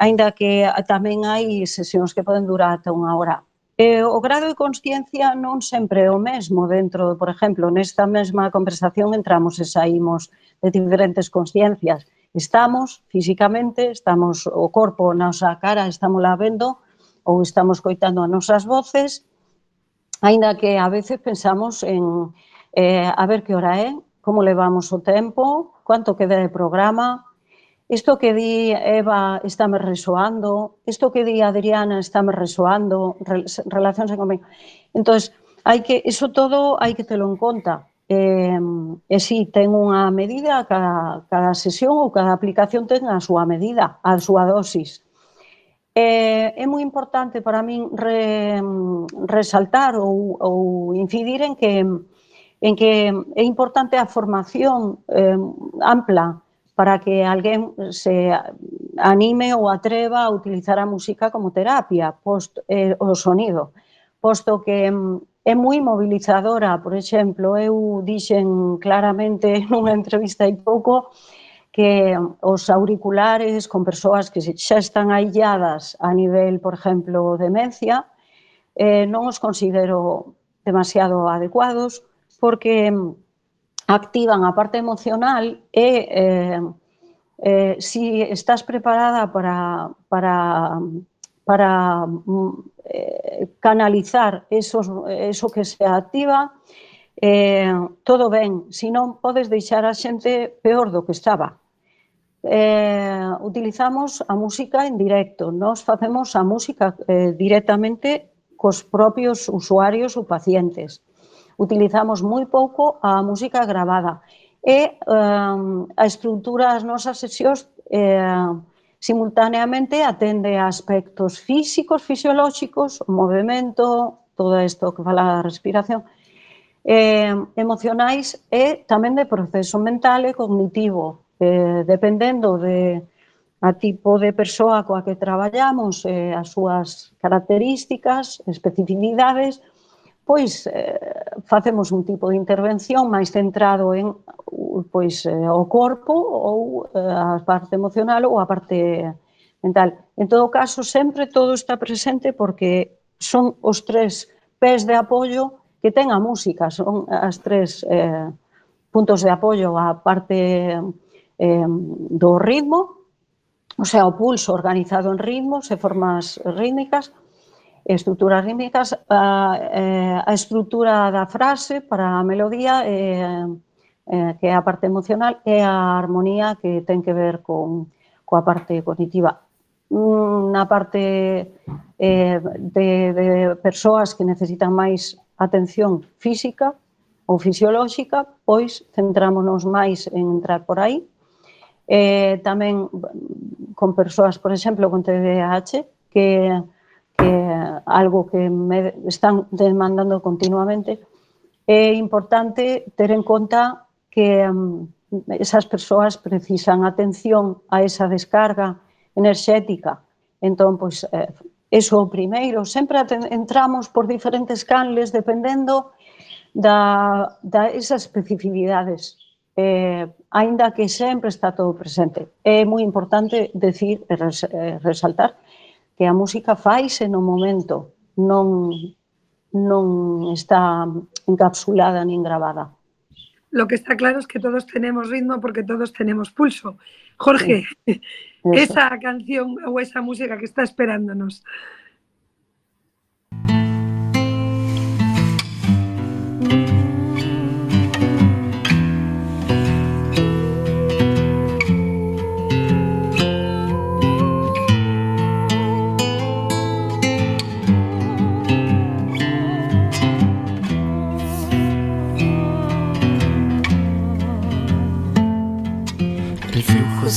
G: aínda que tamén hai sesións que poden durar ata unha hora. Eh, o grado de consciencia non sempre é o mesmo dentro, por exemplo, nesta mesma conversación entramos e saímos de diferentes consciencias. Estamos físicamente, estamos o corpo, a nosa cara, estamos la vendo ou estamos coitando as nosas voces, Ainda que a veces pensamos en eh, a ver que hora é, como levamos o tempo, cuánto queda de programa, isto que di Eva está me resoando, isto que di Adriana está me resoando, relaciónse comigo. Entón, hai que, iso todo hai que telo en conta. Eh, e si ten unha medida, cada, cada sesión ou cada aplicación ten a súa medida, a súa dosis. Eh, é moi importante para min re, resaltar ou, ou incidir en que en que é importante a formación eh, ampla para que alguén se anime ou atreva a utilizar a música como terapia, post, eh, o sonido, posto que mm, é moi mobilizadora, por exemplo, eu dixen claramente nunha entrevista hai pouco que os auriculares con persoas que xa están ailladas a nivel, por exemplo, demencia, eh, non os considero demasiado adecuados porque mm, activan a parte emocional e eh, eh, si estás preparada para, para, para mm, eh, canalizar esos, eso que se activa, eh, todo ben, si non podes deixar a xente peor do que estaba eh, utilizamos a música en directo, nós facemos a música eh, directamente cos propios usuarios ou pacientes. Utilizamos moi pouco a música gravada. E eh, a estrutura das nosas sesións eh, simultaneamente atende a aspectos físicos, fisiolóxicos, o movimento, todo isto que fala da respiración, eh, emocionais e tamén de proceso mental e cognitivo, eh, dependendo de a tipo de persoa coa que traballamos, eh, as súas características, especificidades, pois eh, facemos un tipo de intervención máis centrado en pois eh, o corpo ou eh, a parte emocional ou a parte mental. En todo caso, sempre todo está presente porque son os tres pés de apoio que ten a música, son as tres eh, puntos de apoio, a parte eh, do ritmo, o sea, o pulso organizado en ritmos e formas rítmicas, estruturas rítmicas, a, a estrutura da frase para a melodía, eh, eh, que é a parte emocional, e a armonía que ten que ver con, coa parte cognitiva. Na parte eh, de, de persoas que necesitan máis atención física ou fisiolóxica, pois centrámonos máis en entrar por aí, eh, tamén con persoas, por exemplo, con TDAH, que que algo que me están demandando continuamente, é importante ter en conta que um, esas persoas precisan atención a esa descarga enerxética. Entón, pois, eh, eso o primeiro. Sempre entramos por diferentes canles dependendo da, da esas especificidades eh, aínda que sempre está todo presente. É moi importante decir e res, eh, resaltar que a música faise no momento, non non está encapsulada nin grabada.
C: Lo que está claro es que todos tenemos ritmo porque todos tenemos pulso. Jorge, sí. esa canción ou esa música que está esperándonos.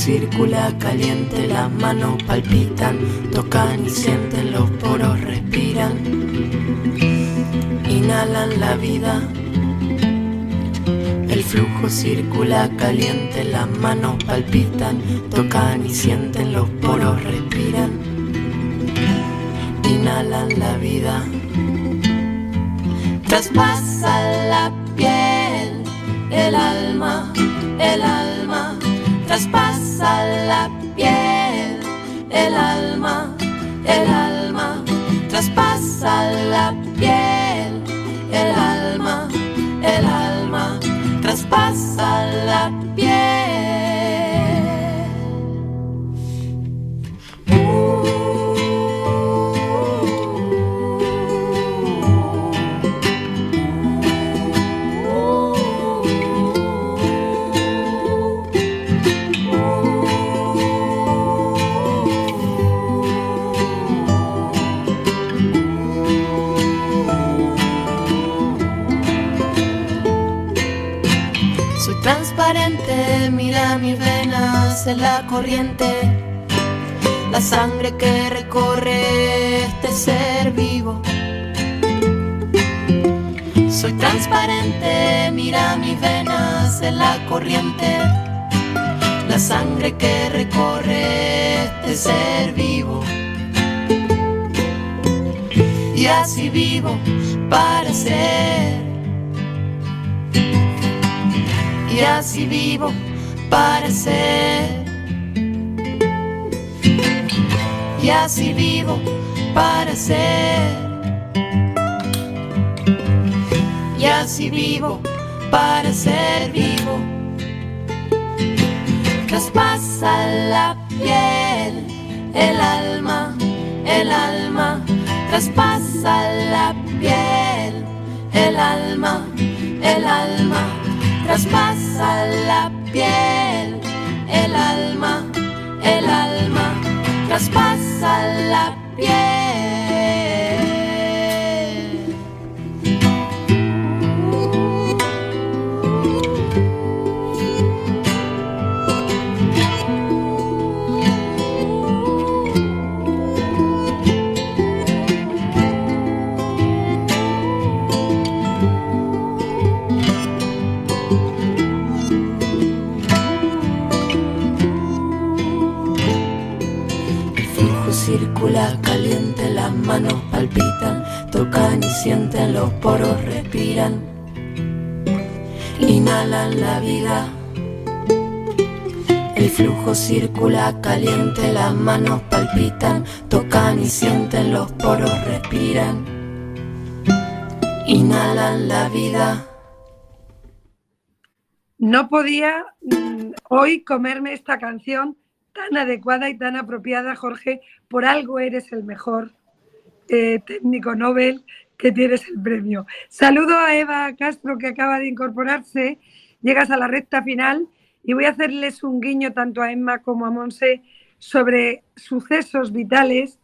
H: Circula caliente, las manos palpitan, tocan y sienten, los poros respiran, inhalan la vida. El flujo circula caliente, las manos palpitan, tocan y sienten, los poros respiran, inhalan la vida. Traspasa la piel, el alma, el alma traspasa la piel, el alma, el alma, traspasa la piel, el alma, el alma, traspasa la piel. Mira mis venas en la corriente, la sangre que recorre este ser vivo. Soy transparente, mira mis venas en la corriente, la sangre que recorre este ser vivo. Y así vivo para ser. Y así vivo para ser. Y así vivo para ser. y así vivo para ser vivo. Traspasa la piel, el alma, el alma, traspasa la piel, el alma, el alma, traspasa la piel, el alma, el alma, traspasa la piel. Palpitan, tocan y sienten, los poros respiran, inhalan la vida. El flujo circula caliente, las manos palpitan, tocan y sienten, los poros respiran, inhalan la vida.
C: No podía mm, hoy comerme esta canción tan adecuada y tan apropiada, Jorge, por algo eres el mejor eh, técnico Nobel que tienes el premio. Saludo a Eva Castro que acaba de incorporarse, llegas a la recta final y voy a hacerles un guiño tanto a Emma como a Monse sobre sucesos vitales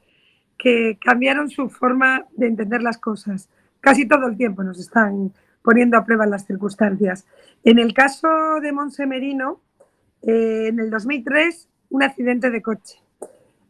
C: que cambiaron su forma de entender las cosas. Casi todo el tiempo nos están poniendo a prueba las circunstancias. En el caso de Monse Merino, eh, en el 2003, un accidente de coche.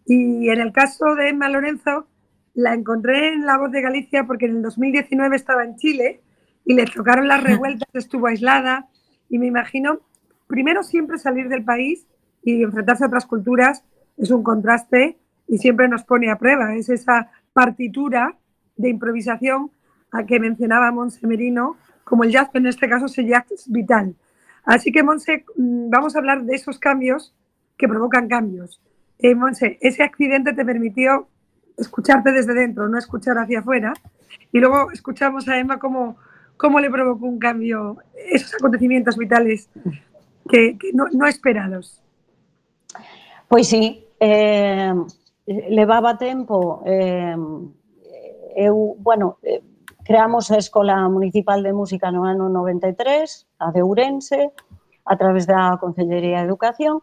C: Y en el caso de Emma Lorenzo, la encontré en La Voz de Galicia porque en el 2019 estaba en Chile y le tocaron las revueltas, estuvo aislada y me imagino, primero siempre salir del país y enfrentarse a otras culturas es un contraste y siempre nos pone a prueba, es esa partitura de improvisación a que mencionaba Monse Merino, como el jazz, pero en este caso es el jazz vital. Así que, Monse, mm, vamos a hablar de esos cambios que provocan cambios. Eh, Monse, ese accidente te permitió escucharte desde dentro, no escuchar hacia afuera. Y luego escuchamos a Emma cómo, cómo le provocó un cambio esos acontecimientos vitales que, que no, no, esperados.
G: Pois sí, eh, levaba tempo eh, eu, bueno, eh, creamos a Escola Municipal de Música no ano 93, a de Ourense, a través da Consellería de Educación,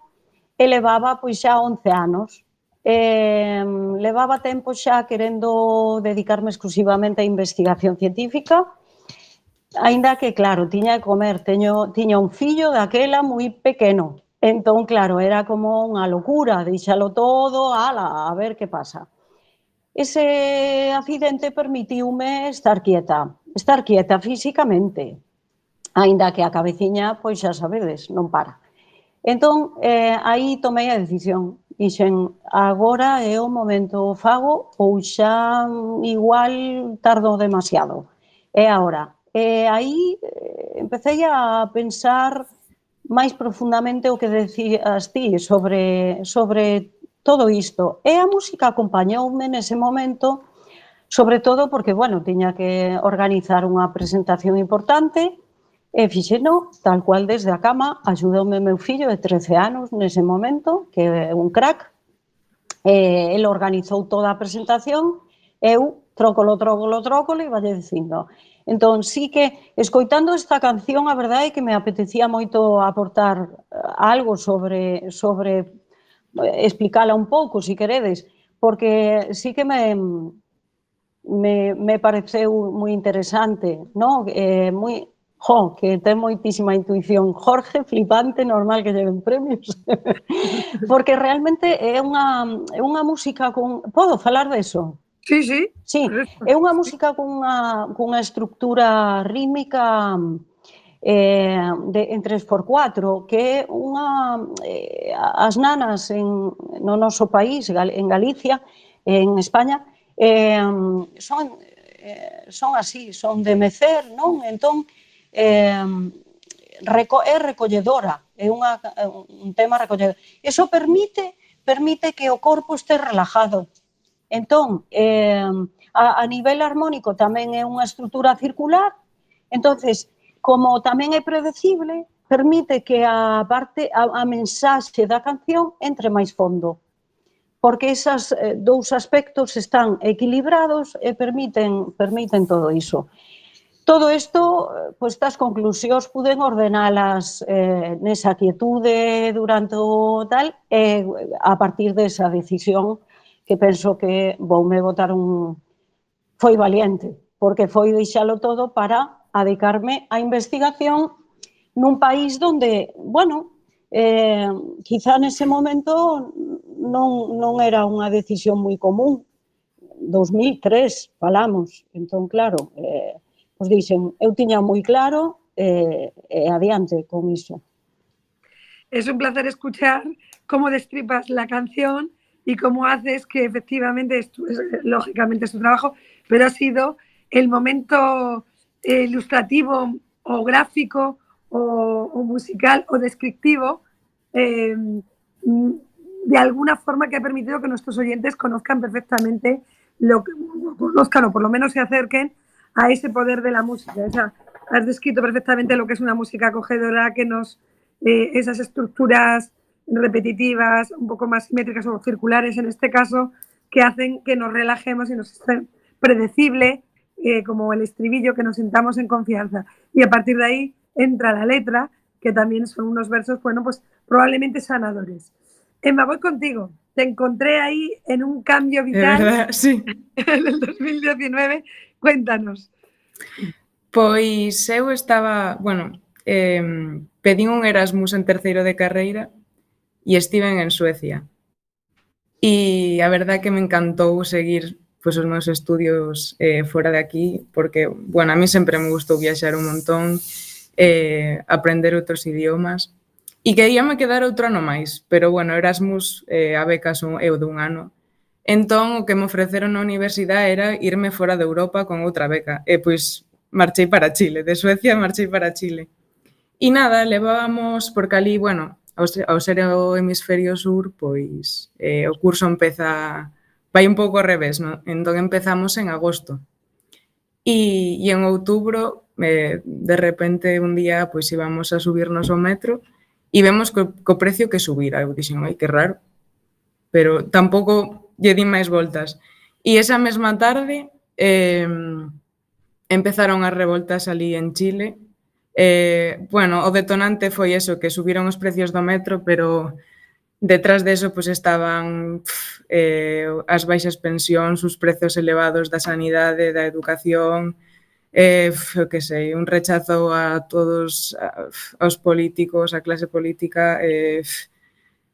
G: e levaba pois xa 11 anos Eh, levaba tempo xa querendo dedicarme exclusivamente á investigación científica, aínda que, claro, tiña que comer, teño, tiña un fillo daquela moi pequeno. Entón, claro, era como unha locura, deixalo todo, ala, a ver que pasa. Ese accidente permitiume estar quieta, estar quieta físicamente, aínda que a cabeciña, pois xa sabedes, non para. Entón, eh, aí tomei a decisión, dixen agora é o momento o fago ou xa igual tardo demasiado. É agora. E eh, aí eh, empecé a pensar máis profundamente o que decías ti sobre, sobre todo isto. E a música acompañoume nese momento, sobre todo porque, bueno, tiña que organizar unha presentación importante, Eh, e fixeno tal cual desde a cama, axudoume meu fillo de 13 anos nese momento, que é un crack, e, el organizou toda a presentación, eu trócolo, trócolo, trócolo e valle dicindo. Entón, sí que, escoitando esta canción, a verdade é que me apetecía moito aportar eh, algo sobre, sobre explicala un pouco, se si queredes, porque sí que me, me, me pareceu moi interesante, no? Eh, moi, jo, que ten moitísima intuición. Jorge, flipante, normal que lleven premios. Porque realmente é unha, é unha música con... Podo falar deso?
C: Sí, sí.
G: Sí, é unha música cunha, cunha estructura rítmica eh, de, en 3x4, que é unha... Eh, as nanas en, no noso país, en Galicia, en España, eh, son, eh, son así, son de mecer, non? Entón, eh, eh, reco é recolledora, é unha, un tema recolledor. Eso permite permite que o corpo este relajado. Entón, eh, a, a nivel harmónico tamén é unha estrutura circular, entonces como tamén é predecible, permite que a parte a, a mensaxe da canción entre máis fondo porque esas eh, dous aspectos están equilibrados e permiten permiten todo iso. Todo isto, eh, pois, estas conclusións puden ordenalas eh, nesa quietude durante o tal, e eh, a partir desa decisión que penso que voume votar un... Foi valiente, porque foi deixalo todo para adicarme á investigación nun país donde, bueno, eh, quizá nese momento non, non era unha decisión moi común. 2003 falamos, entón, claro, eh, pois dixen, eu tiña moi claro e, eh, adiante con iso.
C: Es un placer escuchar cómo destripas la canción y cómo haces que efectivamente, es, lógicamente es tu trabajo, pero ha sido el momento eh, ilustrativo o gráfico o, musical o descriptivo eh, de alguna forma que ha permitido que nuestros oyentes conozcan perfectamente lo que conozcan o por lo menos se acerquen a ese poder de la música. O sea, has descrito perfectamente lo que es una música acogedora, que nos, eh, esas estructuras repetitivas, un poco más simétricas o circulares en este caso, que hacen que nos relajemos y nos esté predecible, eh, como el estribillo, que nos sintamos en confianza. Y a partir de ahí entra la letra, que también son unos versos, bueno, pues probablemente sanadores. Emma, voy contigo. Te encontré ahí en un cambio vital
F: sí.
C: en el 2019 Cuéntanos.
F: Pois eu estaba, bueno, eh, pedín un Erasmus en terceiro de carreira e estiven en Suecia. E a verdad que me encantou seguir pois, os meus estudios eh, fora de aquí, porque, bueno, a mí sempre me gustou viaxar un montón, eh, aprender outros idiomas, e queríame quedar outro ano máis, pero, bueno, Erasmus, eh, a beca son eu dun ano, Entón, o que me ofreceron na universidade era irme fora de Europa con outra beca. E, pois, marchei para Chile. De Suecia marchei para Chile. E nada, levábamos, porque ali, bueno, ao ser o hemisferio sur, pois, eh, o curso empeza, vai un pouco ao revés, no? entón empezamos en agosto. E, e en outubro, eh, de repente, un día, pois, íbamos a subirnos ao metro e vemos co, co precio que subira. Eu dixen, ai, que raro. Pero tampouco lle di máis voltas. E esa mesma tarde eh, empezaron as revoltas ali en Chile. Eh, bueno, o detonante foi eso, que subiron os precios do metro, pero detrás de eso pues, estaban pff, eh, as baixas pensións, os prezos elevados da sanidade, da educación, eh, pff, que sei, un rechazo a todos a, pff, aos políticos, a clase política, eh, pff,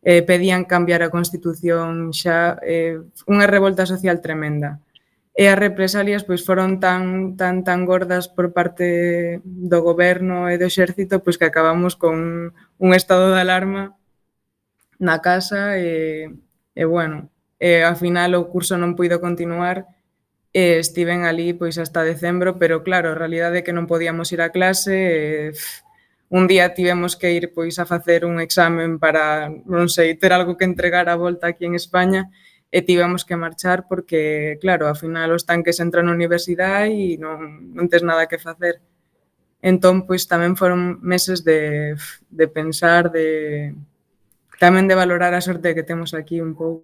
F: eh, pedían cambiar a Constitución xa eh, unha revolta social tremenda. E as represalias pois foron tan tan tan gordas por parte do goberno e do exército pois que acabamos con un estado de alarma na casa e, e bueno, e ao final o curso non puido continuar e estiven ali pois hasta decembro, pero claro, a realidade é que non podíamos ir a clase e, un día tivemos que ir pois a facer un examen para, non sei, ter algo que entregar a volta aquí en España e tivemos que marchar porque, claro, ao final os tanques entran na universidade e non, non tes nada que facer. Entón, pois tamén foron meses de, de pensar, de tamén de valorar a sorte que temos aquí un pouco.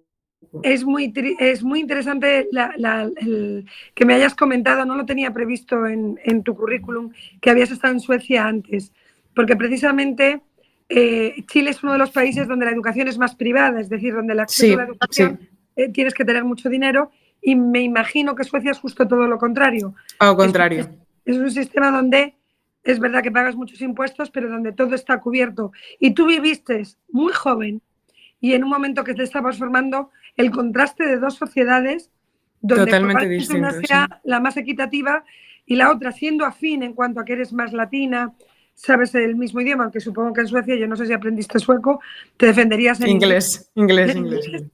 C: Es muy, es muy interesante la, la, el, que me hayas comentado, no lo tenía previsto en, en tu currículum, que habías estado en Suecia antes. Porque precisamente eh, Chile es uno de los países donde la educación es más privada, es decir, donde el acceso
F: sí,
C: a la educación
F: sí.
C: eh, tienes que tener mucho dinero y me imagino que Suecia es justo todo lo contrario.
F: Al contrario.
C: Es, es un sistema donde es verdad que pagas muchos impuestos, pero donde todo está cubierto. Y tú viviste muy joven y en un momento que te estabas formando el contraste de dos sociedades donde
F: Totalmente
C: probablemente
F: distinto,
C: una sea la más equitativa y la otra siendo afín en cuanto a que eres más latina, sabes el mismo idioma, aunque supongo que en Suecia, yo no sé si aprendiste sueco, te defenderías en
F: Inglés, inglés, inglés.
C: inglés.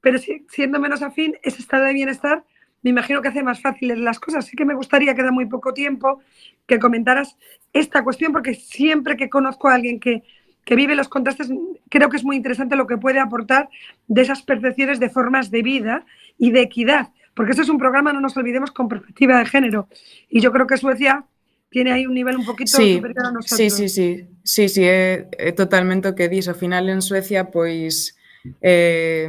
C: pero si- siendo menos afín, ese estado de bienestar, me imagino que hace más fáciles las cosas. Así que me gustaría, queda muy poco tiempo, que comentaras esta cuestión, porque siempre que conozco a alguien que, que vive los contrastes, creo que es muy interesante lo que puede aportar de esas percepciones de formas de vida y de equidad, porque esto es un programa, no nos olvidemos, con perspectiva de género. Y yo creo que Suecia tiene aí un nivel un poquito
F: sí,
C: superior a nosotros.
F: Sí, sí, sí. Sí, sí, é, é totalmente o que dis. Ao final en Suecia, pois... Eh,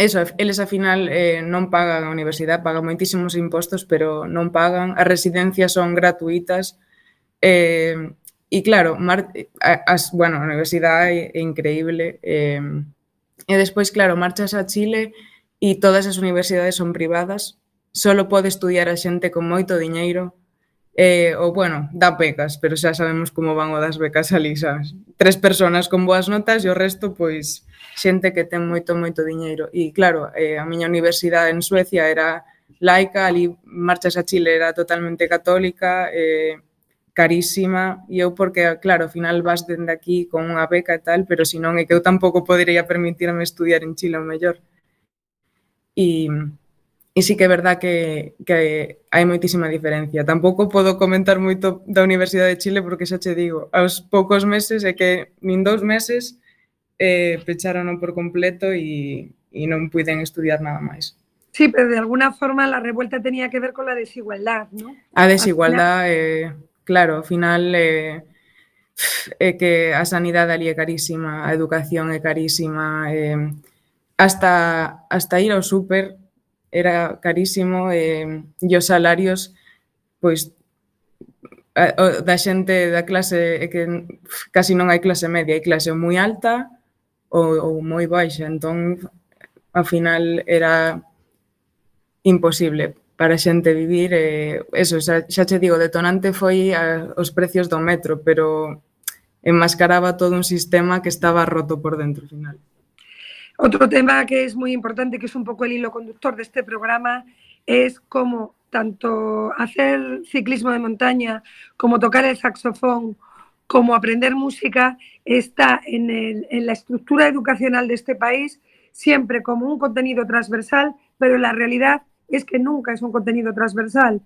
F: eso, eles ao final eh, non pagan a universidade, pagan moitísimos impostos, pero non pagan. As residencias son gratuitas. Eh, e claro, mar, eh, as, bueno, a universidade é increíble. Eh, e despois, claro, marchas a Chile e todas as universidades son privadas. Solo pode estudiar a xente con moito diñeiro, Eh, ou, bueno, dá pecas, pero xa sabemos como van o das becas alisas. Tres personas con boas notas e o resto, pois, xente que ten moito, moito diñeiro. E, claro, eh, a miña universidade en Suecia era laica, ali marchas a Chile era totalmente católica, eh, carísima, e eu porque, claro, ao final vas dende aquí con unha beca e tal, pero senón é que eu tampouco poderia permitirme estudiar en Chile o mellor. E, E sí que é verdad que, que hai moitísima diferencia. Tampouco podo comentar moito da Universidade de Chile porque xa che digo, aos poucos meses é que nin dous meses eh, pecharon por completo e, e non puiden estudiar nada máis.
C: Sí, pero de alguna forma la revuelta tenía que ver con la desigualdad, ¿no?
F: A desigualdad, eh, claro, ao final eh, é eh, que a sanidade ali é carísima, a educación é carísima, eh, hasta, hasta ir ao súper era carísimo eh, e, e os salarios pois a, a, da xente da clase é que casi non hai clase media, hai clase moi alta ou, ou moi baixa, entón ao final era imposible para a xente vivir e eso, xa, xa che digo, detonante foi a, os precios do metro, pero enmascaraba todo un sistema que estaba roto por dentro final.
C: Otro tema que es muy importante, que es un poco el hilo conductor de este programa, es cómo tanto hacer ciclismo de montaña como tocar el saxofón, como aprender música, está en, la estructura educacional de este país siempre como un contenido transversal, pero la realidad es que nunca es un contenido transversal.